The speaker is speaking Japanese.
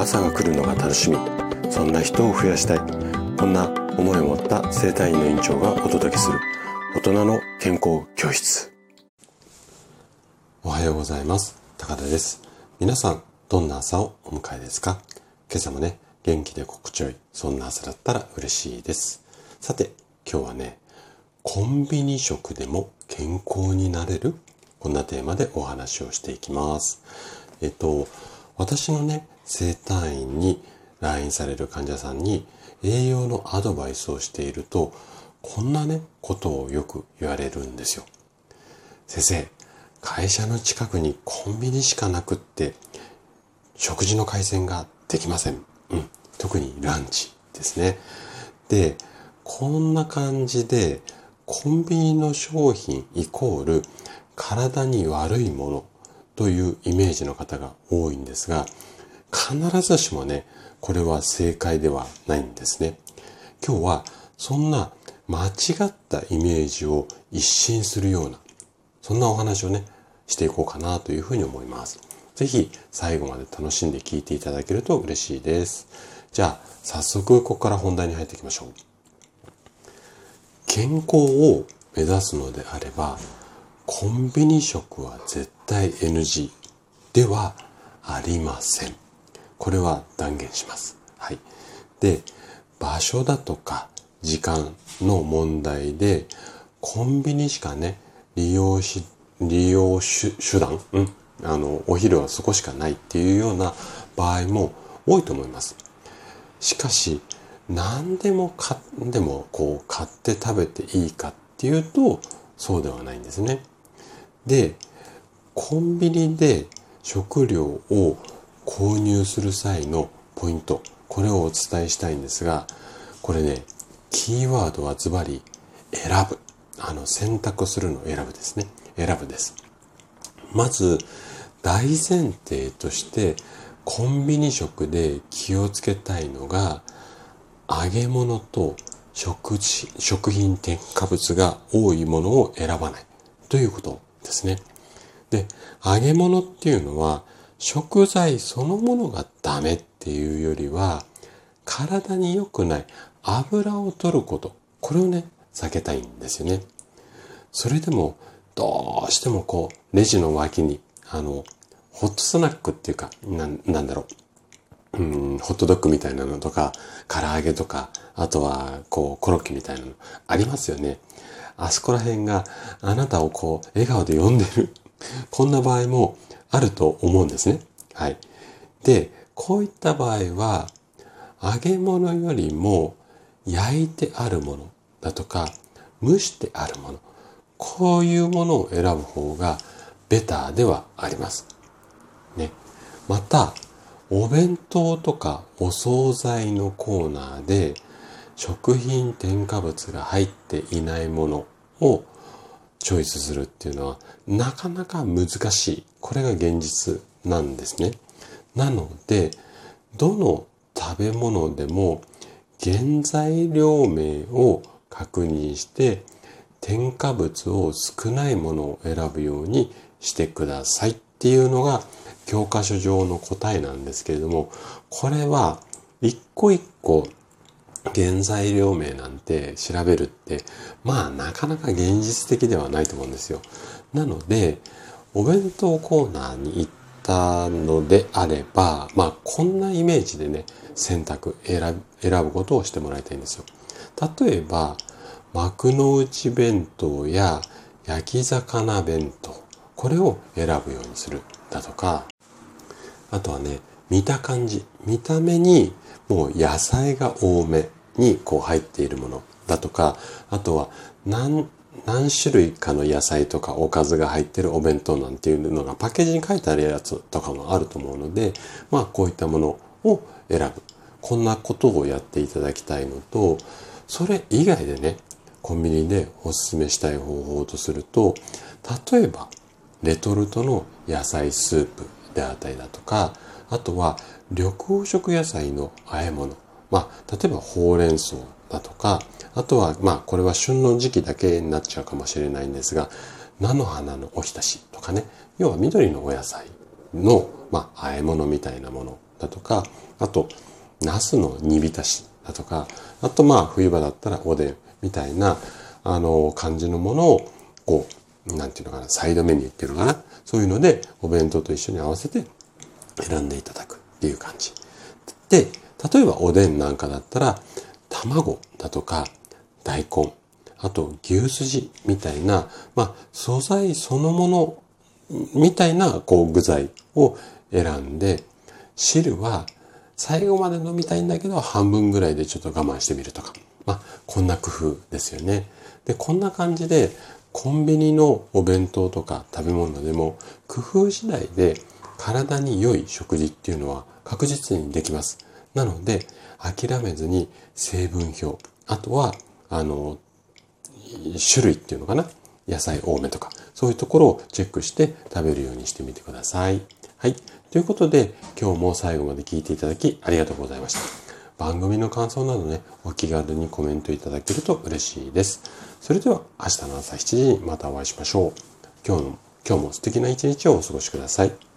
朝が来るのが楽しみ。そんな人を増やしたい。こんな思いを持った生体院の院長がお届けする。大人の健康教室。おはようございます。高田です。皆さんどんな朝をお迎えですか？今朝もね元気で心地よいそんな朝だったら嬉しいです。さて今日はねコンビニ食でも健康になれる？こんなテーマでお話をしていきます。えっと私のね生体院に来院される患者さんに栄養のアドバイスをしていると、こんなね、ことをよく言われるんですよ。先生、会社の近くにコンビニしかなくって、食事の改善ができません。うん。特にランチですね。で、こんな感じで、コンビニの商品イコール体に悪いものというイメージの方が多いんですが、必ずしもね、これは正解ではないんですね。今日はそんな間違ったイメージを一新するような、そんなお話をね、していこうかなというふうに思います。ぜひ最後まで楽しんで聞いていただけると嬉しいです。じゃあ、早速ここから本題に入っていきましょう。健康を目指すのであれば、コンビニ食は絶対 NG ではありません。これは断言します。はい。で、場所だとか時間の問題で、コンビニしかね、利用し、利用手段、うん、あの、お昼はそこしかないっていうような場合も多いと思います。しかし、何でも買でもこう買って食べていいかっていうと、そうではないんですね。で、コンビニで食料を購入する際のポイント、これをお伝えしたいんですが、これね、キーワードはズバリ選ぶ。あの、選択するのを選ぶですね。選ぶです。まず、大前提として、コンビニ食で気をつけたいのが、揚げ物と食食品添加物が多いものを選ばないということですね。で、揚げ物っていうのは食材そのものがダメっていうよりは、体に良くない油を取ること、これをね、避けたいんですよね。それでも、どうしてもこう、レジの脇に、あの、ホットスナックっていうか、ななんだろう。うん、ホットドッグみたいなのとか、唐揚げとか、あとは、こう、コロッケみたいなの、ありますよね。あそこら辺があなたをこう、笑顔で呼んでる。こんな場合もあると思うんですね。はい。で、こういった場合は、揚げ物よりも焼いてあるものだとか、蒸してあるもの、こういうものを選ぶ方がベターではあります。ね。また、お弁当とかお惣菜のコーナーで食品添加物が入っていないものをチョイスするっていうのはなかなか難しい。これが現実なんですね。なので、どの食べ物でも原材料名を確認して添加物を少ないものを選ぶようにしてくださいっていうのが教科書上の答えなんですけれども、これは一個一個原材料名なんて調べるって、まあなかなか現実的ではないと思うんですよ。なので、お弁当コーナーに行ったのであれば、まあこんなイメージでね、選択、選ぶことをしてもらいたいんですよ。例えば、幕の内弁当や焼き魚弁当、これを選ぶようにするだとか、あとはね、見た感じ、見た目にもう野菜が多めにこう入っているものだとか、あとは何、何種類かの野菜とかおかずが入ってるお弁当なんていうのがパッケージに書いてあるやつとかもあると思うので、まあこういったものを選ぶ。こんなことをやっていただきたいのと、それ以外でね、コンビニでおすすめしたい方法とすると、例えば、レトルトの野菜スープであったりだとか、あとは緑黄色野菜の和え物。まあ、例えばほうれん草だとか、あとは、まあ、これは旬の時期だけになっちゃうかもしれないんですが、菜の花のおひたしとかね、要は緑のお野菜の、まあ、和え物みたいなものだとか、あと、ナスの煮浸しだとか、あとまあ冬場だったらおでんみたいな、あの、感じのものを、こう、なんていうのかな、サイドメニューっていうのかな。そういうので、お弁当と一緒に合わせて選んでいただくっていう感じ。で、例えばおでんなんかだったら、卵だとか、大根、あと牛すじみたいな、まあ、素材そのものみたいなこう具材を選んで、汁は最後まで飲みたいんだけど半分ぐらいでちょっと我慢してみるとか。まあ、こんな工夫ですよね。で、こんな感じでコンビニのお弁当とか食べ物でも工夫次第で体に良い食事っていうのは確実にできます。なので諦めずに成分表、あとはあの種類っていうのかな？野菜多めとか、そういうところをチェックして食べるようにしてみてください。はい。ということで、今日も最後まで聞いていただきありがとうございました。番組の感想などね、お気軽にコメントいただけると嬉しいです。それでは明日の朝7時にまたお会いしましょう。今日の、今日も素敵な一日をお過ごしください。